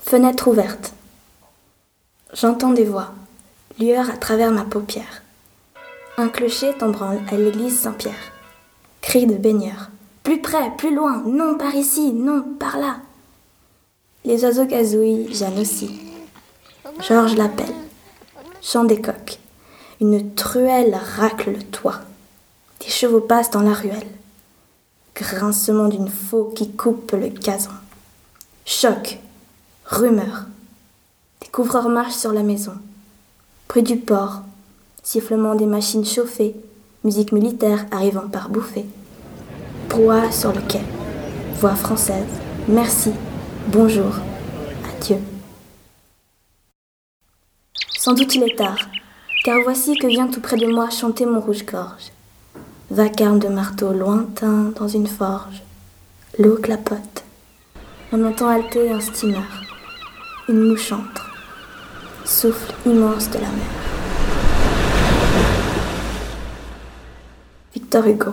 Fenêtre ouverte. J'entends des voix, lueur à travers ma paupière. Un clocher est en branle à l'église Saint-Pierre. Cri de baigneur. Plus près, plus loin, non par ici, non par là. Les oiseaux gazouillent, Jeanne aussi. Georges l'appelle. Chant des coqs. Une truelle racle le toit. Des chevaux passent dans la ruelle. Grincement d'une faux qui coupe le gazon. Choc. Rumeur. Des couvreurs marchent sur la maison. Bruit du port. Sifflement des machines chauffées. Musique militaire arrivant par bouffées. Brouhaha sur le quai. Voix française. Merci. Bonjour. Adieu. Sans doute il est tard, car voici que vient tout près de moi chanter mon rouge-gorge. Vacarme de marteau lointain dans une forge. L'eau clapote. On entend halter un steamer. Une mouche entre. Souffle immense de la mer. Victor Hugo.